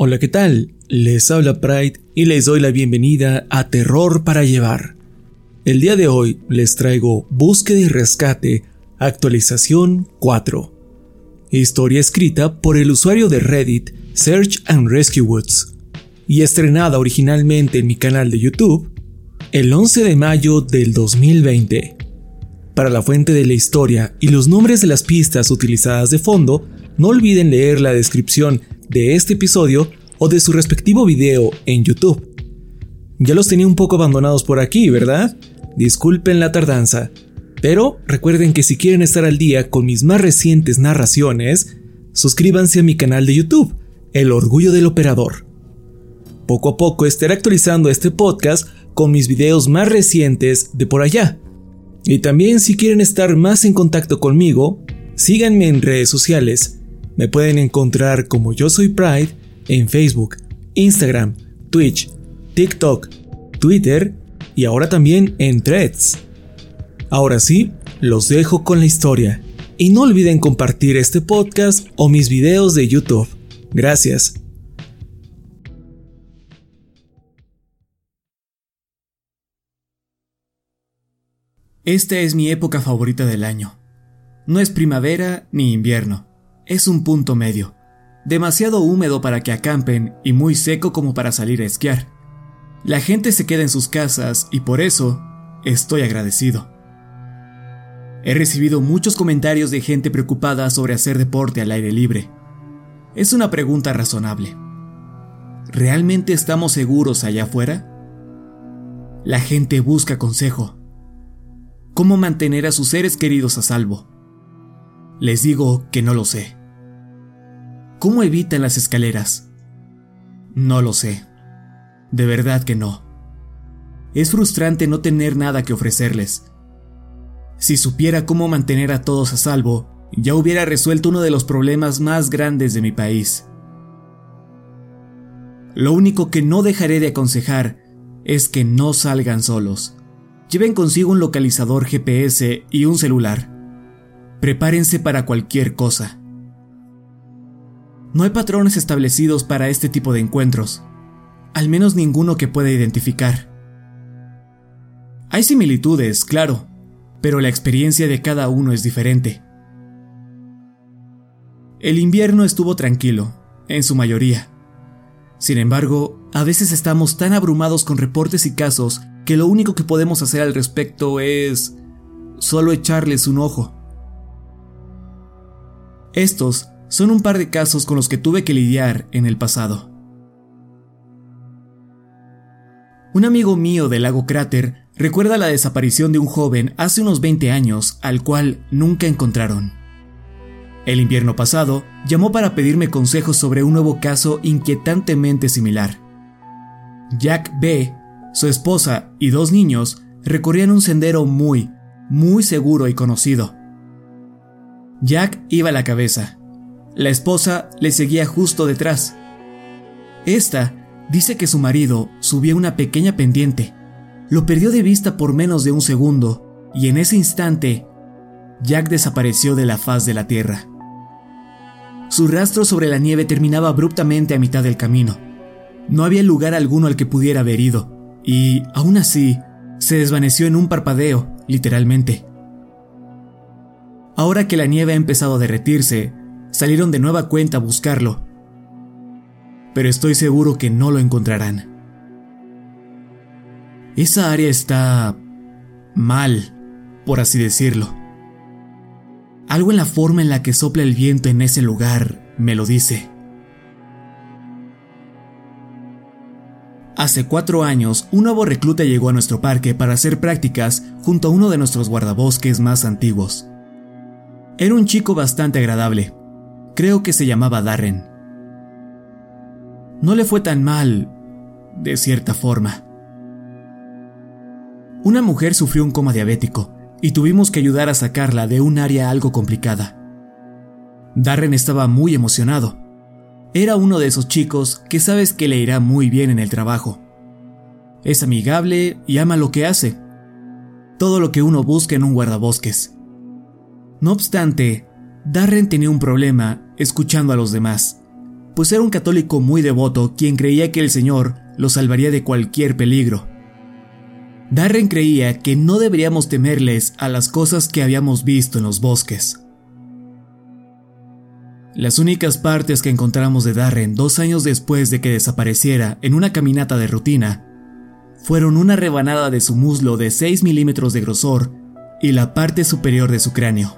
Hola, ¿qué tal? Les habla Pride y les doy la bienvenida a Terror para Llevar. El día de hoy les traigo Búsqueda y Rescate, actualización 4. Historia escrita por el usuario de Reddit Search and Rescue Woods y estrenada originalmente en mi canal de YouTube el 11 de mayo del 2020. Para la fuente de la historia y los nombres de las pistas utilizadas de fondo, no olviden leer la descripción de este episodio o de su respectivo video en YouTube. Ya los tenía un poco abandonados por aquí, ¿verdad? Disculpen la tardanza, pero recuerden que si quieren estar al día con mis más recientes narraciones, suscríbanse a mi canal de YouTube, El Orgullo del Operador. Poco a poco estaré actualizando este podcast con mis videos más recientes de por allá. Y también si quieren estar más en contacto conmigo, síganme en redes sociales. Me pueden encontrar como yo soy Pride en Facebook, Instagram, Twitch, TikTok, Twitter y ahora también en Threads. Ahora sí, los dejo con la historia. Y no olviden compartir este podcast o mis videos de YouTube. Gracias. Esta es mi época favorita del año. No es primavera ni invierno, es un punto medio. Demasiado húmedo para que acampen y muy seco como para salir a esquiar. La gente se queda en sus casas y por eso estoy agradecido. He recibido muchos comentarios de gente preocupada sobre hacer deporte al aire libre. Es una pregunta razonable. ¿Realmente estamos seguros allá afuera? La gente busca consejo. ¿Cómo mantener a sus seres queridos a salvo? Les digo que no lo sé. ¿Cómo evitan las escaleras? No lo sé. De verdad que no. Es frustrante no tener nada que ofrecerles. Si supiera cómo mantener a todos a salvo, ya hubiera resuelto uno de los problemas más grandes de mi país. Lo único que no dejaré de aconsejar es que no salgan solos. Lleven consigo un localizador GPS y un celular. Prepárense para cualquier cosa. No hay patrones establecidos para este tipo de encuentros, al menos ninguno que pueda identificar. Hay similitudes, claro, pero la experiencia de cada uno es diferente. El invierno estuvo tranquilo, en su mayoría. Sin embargo, a veces estamos tan abrumados con reportes y casos que lo único que podemos hacer al respecto es solo echarles un ojo. Estos son un par de casos con los que tuve que lidiar en el pasado. Un amigo mío del lago Cráter recuerda la desaparición de un joven hace unos 20 años al cual nunca encontraron. El invierno pasado llamó para pedirme consejos sobre un nuevo caso inquietantemente similar. Jack B., su esposa y dos niños recorrían un sendero muy, muy seguro y conocido. Jack iba a la cabeza, La esposa le seguía justo detrás. Esta dice que su marido subía una pequeña pendiente. Lo perdió de vista por menos de un segundo y en ese instante Jack desapareció de la faz de la tierra. Su rastro sobre la nieve terminaba abruptamente a mitad del camino. No había lugar alguno al que pudiera haber ido, y, aún así, se desvaneció en un parpadeo, literalmente. Ahora que la nieve ha empezado a derretirse, salieron de nueva cuenta a buscarlo. Pero estoy seguro que no lo encontrarán. Esa área está mal, por así decirlo. Algo en la forma en la que sopla el viento en ese lugar me lo dice. Hace cuatro años, un nuevo recluta llegó a nuestro parque para hacer prácticas junto a uno de nuestros guardabosques más antiguos. Era un chico bastante agradable. Creo que se llamaba Darren. No le fue tan mal, de cierta forma. Una mujer sufrió un coma diabético y tuvimos que ayudar a sacarla de un área algo complicada. Darren estaba muy emocionado. Era uno de esos chicos que sabes que le irá muy bien en el trabajo. Es amigable y ama lo que hace. Todo lo que uno busca en un guardabosques. No obstante, Darren tenía un problema escuchando a los demás, pues era un católico muy devoto quien creía que el Señor lo salvaría de cualquier peligro. Darren creía que no deberíamos temerles a las cosas que habíamos visto en los bosques. Las únicas partes que encontramos de Darren dos años después de que desapareciera en una caminata de rutina fueron una rebanada de su muslo de 6 milímetros de grosor y la parte superior de su cráneo.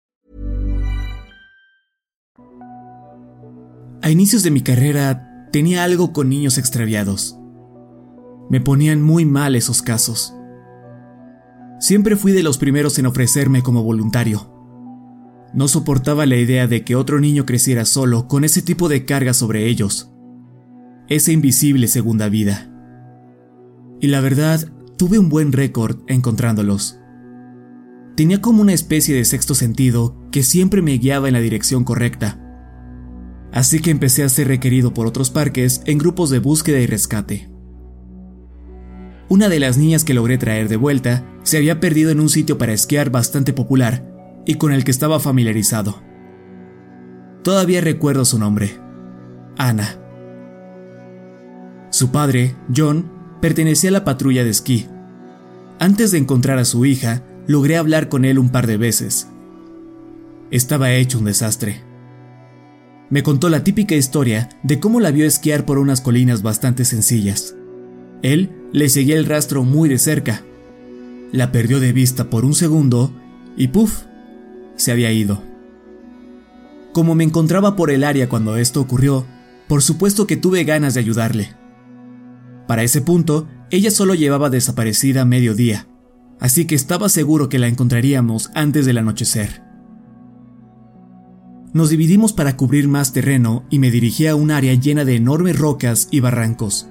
A inicios de mi carrera tenía algo con niños extraviados. Me ponían muy mal esos casos. Siempre fui de los primeros en ofrecerme como voluntario. No soportaba la idea de que otro niño creciera solo con ese tipo de carga sobre ellos. Esa invisible segunda vida. Y la verdad, tuve un buen récord encontrándolos. Tenía como una especie de sexto sentido que siempre me guiaba en la dirección correcta así que empecé a ser requerido por otros parques en grupos de búsqueda y rescate. Una de las niñas que logré traer de vuelta se había perdido en un sitio para esquiar bastante popular y con el que estaba familiarizado. Todavía recuerdo su nombre, Ana. Su padre, John, pertenecía a la patrulla de esquí. Antes de encontrar a su hija, logré hablar con él un par de veces. Estaba hecho un desastre me contó la típica historia de cómo la vio esquiar por unas colinas bastante sencillas. Él le seguía el rastro muy de cerca. La perdió de vista por un segundo y ¡puf! se había ido. Como me encontraba por el área cuando esto ocurrió, por supuesto que tuve ganas de ayudarle. Para ese punto, ella solo llevaba desaparecida medio día, así que estaba seguro que la encontraríamos antes del anochecer. Nos dividimos para cubrir más terreno y me dirigí a un área llena de enormes rocas y barrancos.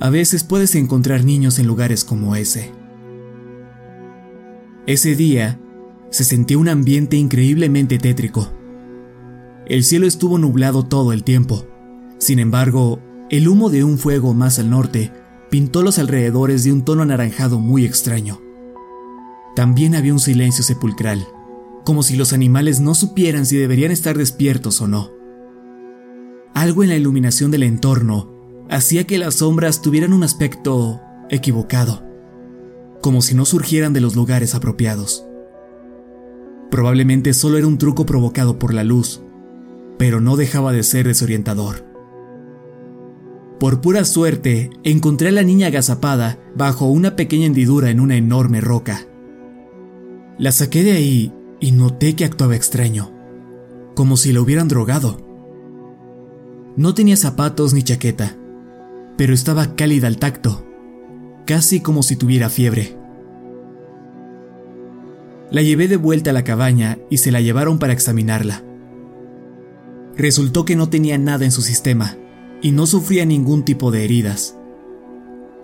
A veces puedes encontrar niños en lugares como ese. Ese día se sentía un ambiente increíblemente tétrico. El cielo estuvo nublado todo el tiempo. Sin embargo, el humo de un fuego más al norte pintó los alrededores de un tono anaranjado muy extraño. también había un silencio sepulcral, como si los animales no supieran si deberían estar despiertos o no. Algo en la iluminación del entorno hacía que las sombras tuvieran un aspecto equivocado, como si no surgieran de los lugares apropiados. Probablemente solo era un truco provocado por la luz, pero no dejaba de ser desorientador. Por pura suerte, encontré a la niña agazapada bajo una pequeña hendidura en una enorme roca. La saqué de ahí y noté que actuaba extraño, como si la hubieran drogado. No tenía zapatos ni chaqueta, pero estaba cálida al tacto, casi como si tuviera fiebre. La llevé de vuelta a la cabaña y se la llevaron para examinarla. Resultó que no tenía nada en su sistema y no sufría ningún tipo de heridas.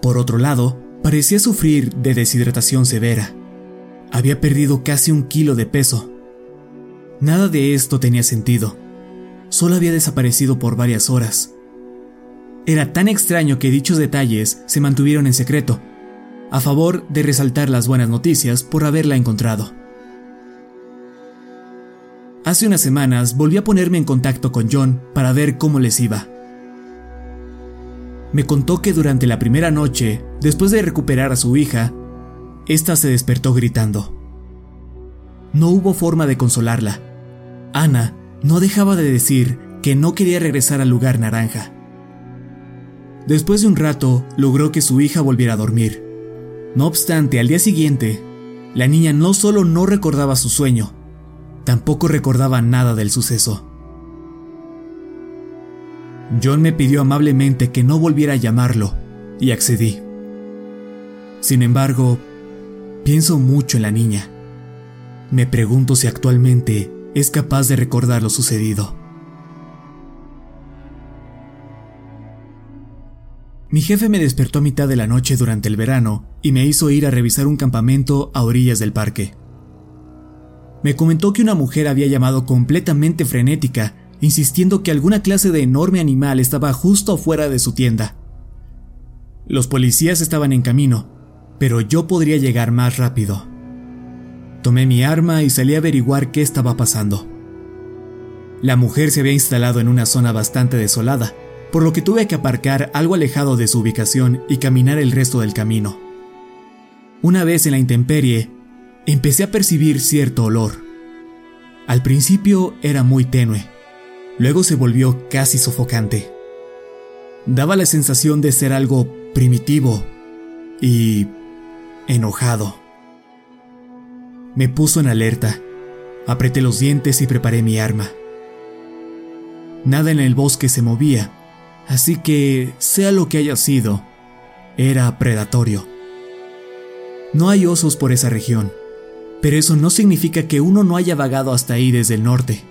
Por otro lado, parecía sufrir de deshidratación severa. Había perdido casi un kilo de peso. Nada de esto tenía sentido. Solo había desaparecido por varias horas. Era tan extraño que dichos detalles se mantuvieron en secreto, a favor de resaltar las buenas noticias por haberla encontrado. Hace unas semanas volví a ponerme en contacto con John para ver cómo les iba. Me contó que durante la primera noche, después de recuperar a su hija, esta se despertó gritando. No hubo forma de consolarla. Ana no dejaba de decir que no quería regresar al lugar naranja. Después de un rato, logró que su hija volviera a dormir. No obstante, al día siguiente, la niña no solo no recordaba su sueño, tampoco recordaba nada del suceso. John me pidió amablemente que no volviera a llamarlo, y accedí. Sin embargo, Pienso mucho en la niña. Me pregunto si actualmente es capaz de recordar lo sucedido. Mi jefe me despertó a mitad de la noche durante el verano y me hizo ir a revisar un campamento a orillas del parque. Me comentó que una mujer había llamado completamente frenética, insistiendo que alguna clase de enorme animal estaba justo afuera de su tienda. Los policías estaban en camino, pero yo podría llegar más rápido. Tomé mi arma y salí a averiguar qué estaba pasando. La mujer se había instalado en una zona bastante desolada, por lo que tuve que aparcar algo alejado de su ubicación y caminar el resto del camino. Una vez en la intemperie, empecé a percibir cierto olor. Al principio era muy tenue, luego se volvió casi sofocante. Daba la sensación de ser algo primitivo y enojado. Me puso en alerta, apreté los dientes y preparé mi arma. Nada en el bosque se movía, así que, sea lo que haya sido, era predatorio. No hay osos por esa región, pero eso no significa que uno no haya vagado hasta ahí desde el norte.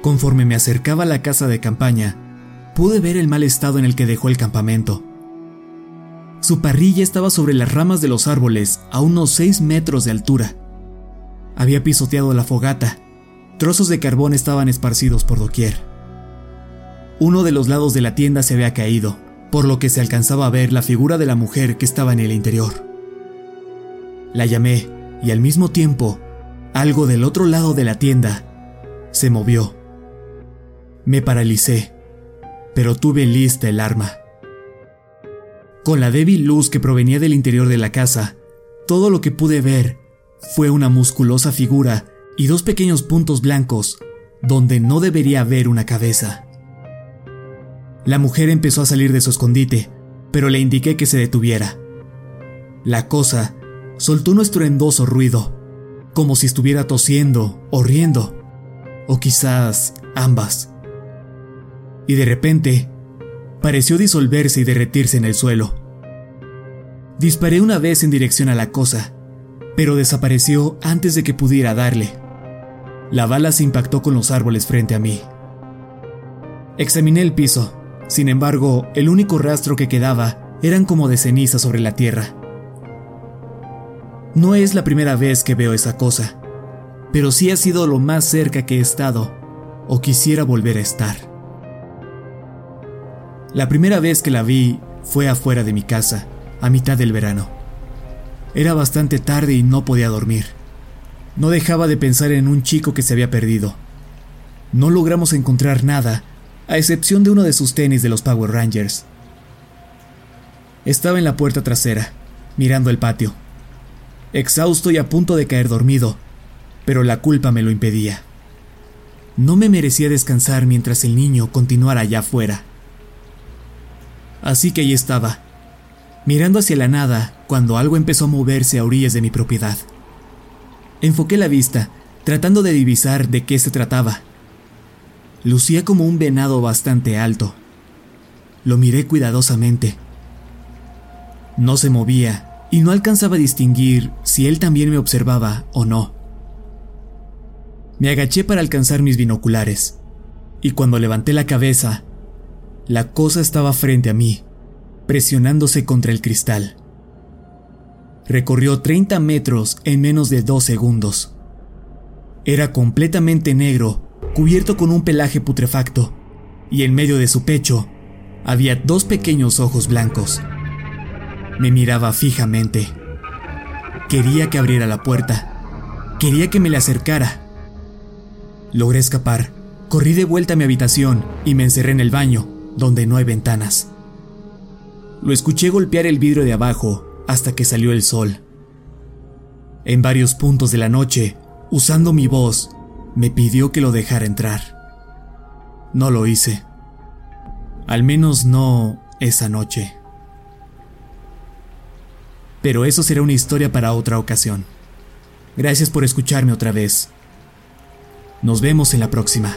Conforme me acercaba a la casa de campaña, pude ver el mal estado en el que dejó el campamento. Su parrilla estaba sobre las ramas de los árboles a unos 6 metros de altura. Había pisoteado la fogata. Trozos de carbón estaban esparcidos por doquier. Uno de los lados de la tienda se había caído, por lo que se alcanzaba a ver la figura de la mujer que estaba en el interior. La llamé y al mismo tiempo, algo del otro lado de la tienda se movió. Me paralicé, pero tuve lista el arma. Con la débil luz que provenía del interior de la casa, todo lo que pude ver fue una musculosa figura y dos pequeños puntos blancos donde no debería haber una cabeza. La mujer empezó a salir de su escondite, pero le indiqué que se detuviera. La cosa soltó un estruendoso ruido, como si estuviera tosiendo o riendo, o quizás ambas. Y de repente, pareció disolverse y derretirse en el suelo. Disparé una vez en dirección a la cosa, pero desapareció antes de que pudiera darle. La bala se impactó con los árboles frente a mí. Examiné el piso, sin embargo, el único rastro que quedaba eran como de ceniza sobre la tierra. No es la primera vez que veo esa cosa, pero sí ha sido lo más cerca que he estado o quisiera volver a estar. La primera vez que la vi fue afuera de mi casa, a mitad del verano. Era bastante tarde y no podía dormir. No dejaba de pensar en un chico que se había perdido. No logramos encontrar nada, a excepción de uno de sus tenis de los Power Rangers. Estaba en la puerta trasera, mirando el patio, exhausto y a punto de caer dormido, pero la culpa me lo impedía. No me merecía descansar mientras el niño continuara allá afuera. Así que ahí estaba, mirando hacia la nada cuando algo empezó a moverse a orillas de mi propiedad. Enfoqué la vista, tratando de divisar de qué se trataba. Lucía como un venado bastante alto. Lo miré cuidadosamente. No se movía y no alcanzaba a distinguir si él también me observaba o no. Me agaché para alcanzar mis binoculares, y cuando levanté la cabeza, la cosa estaba frente a mí, presionándose contra el cristal. Recorrió 30 metros en menos de dos segundos. Era completamente negro, cubierto con un pelaje putrefacto, y en medio de su pecho había dos pequeños ojos blancos. Me miraba fijamente. Quería que abriera la puerta. Quería que me le acercara. Logré escapar. Corrí de vuelta a mi habitación y me encerré en el baño, donde no hay ventanas. Lo escuché golpear el vidrio de abajo hasta que salió el sol. En varios puntos de la noche, usando mi voz, me pidió que lo dejara entrar. No lo hice. Al menos no esa noche. Pero eso será una historia para otra ocasión. Gracias por escucharme otra vez. Nos vemos en la próxima.